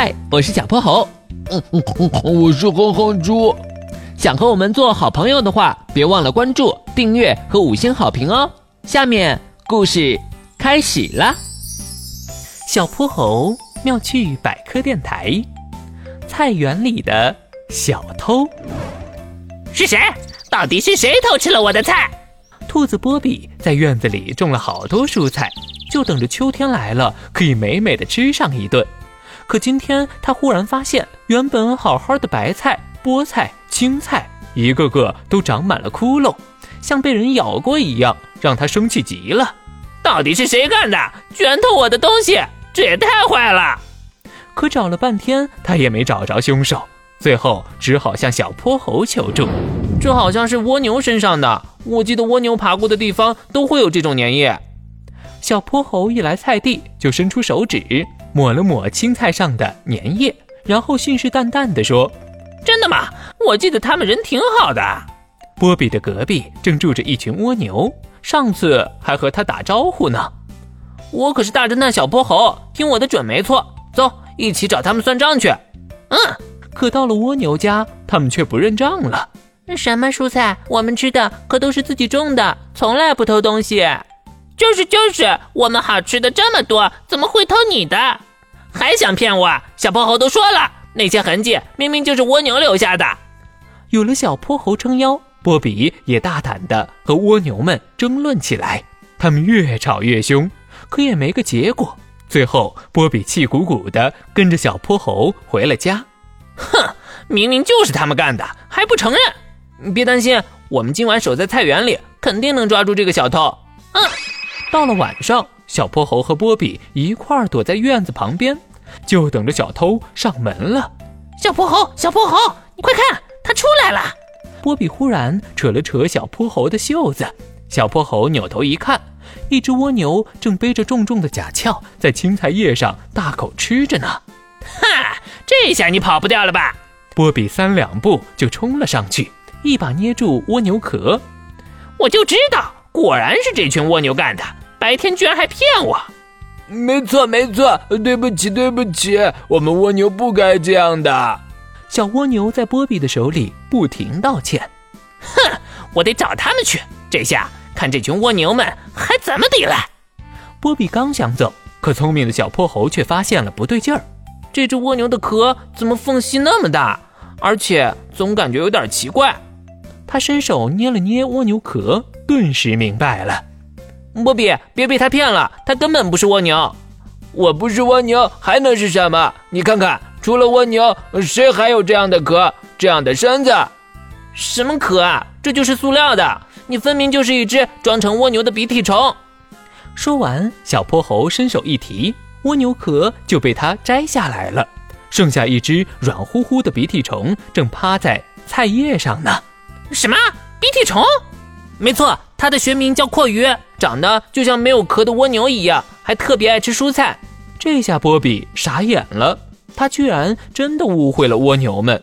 嗨，我是小泼猴。嗯嗯嗯，我是哼哼猪。想和我们做好朋友的话，别忘了关注、订阅和五星好评哦。下面故事开始啦。小泼猴妙趣百科电台，菜园里的小偷是谁？到底是谁偷吃了我的菜？兔子波比在院子里种了好多蔬菜，就等着秋天来了，可以美美的吃上一顿。可今天他忽然发现，原本好好的白菜、菠菜、青菜，一个个都长满了窟窿，像被人咬过一样，让他生气极了。到底是谁干的？居然偷我的东西！这也太坏了！可找了半天，他也没找着凶手，最后只好向小泼猴求助。这好像是蜗牛身上的，我记得蜗牛爬过的地方都会有这种粘液。小泼猴一来菜地，就伸出手指。抹了抹青菜上的粘液，然后信誓旦旦地说：“真的吗？我记得他们人挺好的。”波比的隔壁正住着一群蜗牛，上次还和他打招呼呢。我可是大侦探小泼猴，听我的准没错。走，一起找他们算账去。嗯，可到了蜗牛家，他们却不认账了。什么蔬菜？我们吃的可都是自己种的，从来不偷东西。就是就是，我们好吃的这么多，怎么会偷你的？还想骗我？小泼猴都说了，那些痕迹明明就是蜗牛留下的。有了小泼猴撑腰，波比也大胆的和蜗牛们争论起来。他们越吵越凶，可也没个结果。最后，波比气鼓鼓的跟着小泼猴回了家。哼，明明就是他们干的，还不承认？别担心，我们今晚守在菜园里，肯定能抓住这个小偷。嗯。到了晚上，小泼猴和波比一块儿躲在院子旁边，就等着小偷上门了。小泼猴，小泼猴，你快看，他出来了！波比忽然扯了扯小泼猴的袖子，小泼猴扭头一看，一只蜗牛正背着重重的甲壳，在青菜叶上大口吃着呢。哈，这下你跑不掉了吧？波比三两步就冲了上去，一把捏住蜗牛壳。我就知道，果然是这群蜗牛干的。白天居然还骗我！没错没错，对不起对不起，我们蜗牛不该这样的。小蜗牛在波比的手里不停道歉。哼，我得找他们去，这下看这群蜗牛们还怎么抵赖。波比刚想走，可聪明的小泼猴却发现了不对劲儿。这只蜗牛的壳怎么缝隙那么大，而且总感觉有点奇怪。他伸手捏了捏蜗牛壳，顿时明白了。波比，别被他骗了，他根本不是蜗牛。我不是蜗牛，还能是什么？你看看，除了蜗牛，谁还有这样的壳，这样的身子？什么壳啊？这就是塑料的。你分明就是一只装成蜗牛的鼻涕虫。说完，小泼猴伸手一提，蜗牛壳就被他摘下来了，剩下一只软乎乎的鼻涕虫，正趴在菜叶上呢。什么鼻涕虫？没错，它的学名叫阔鱼，长得就像没有壳的蜗牛一样，还特别爱吃蔬菜。这下波比傻眼了，他居然真的误会了蜗牛们。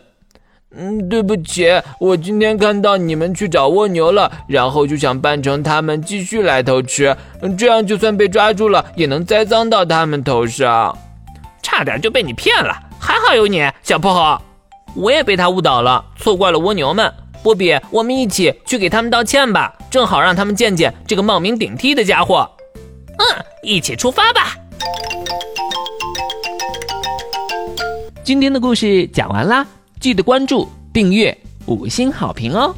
嗯，对不起，我今天看到你们去找蜗牛了，然后就想扮成他们继续来偷吃，这样就算被抓住了，也能栽赃到他们头上。差点就被你骗了，还好有你，小泼猴。我也被他误导了，错怪了蜗牛们。波比，我们一起去给他们道歉吧，正好让他们见见这个冒名顶替的家伙。嗯，一起出发吧。今天的故事讲完啦，记得关注、订阅、五星好评哦。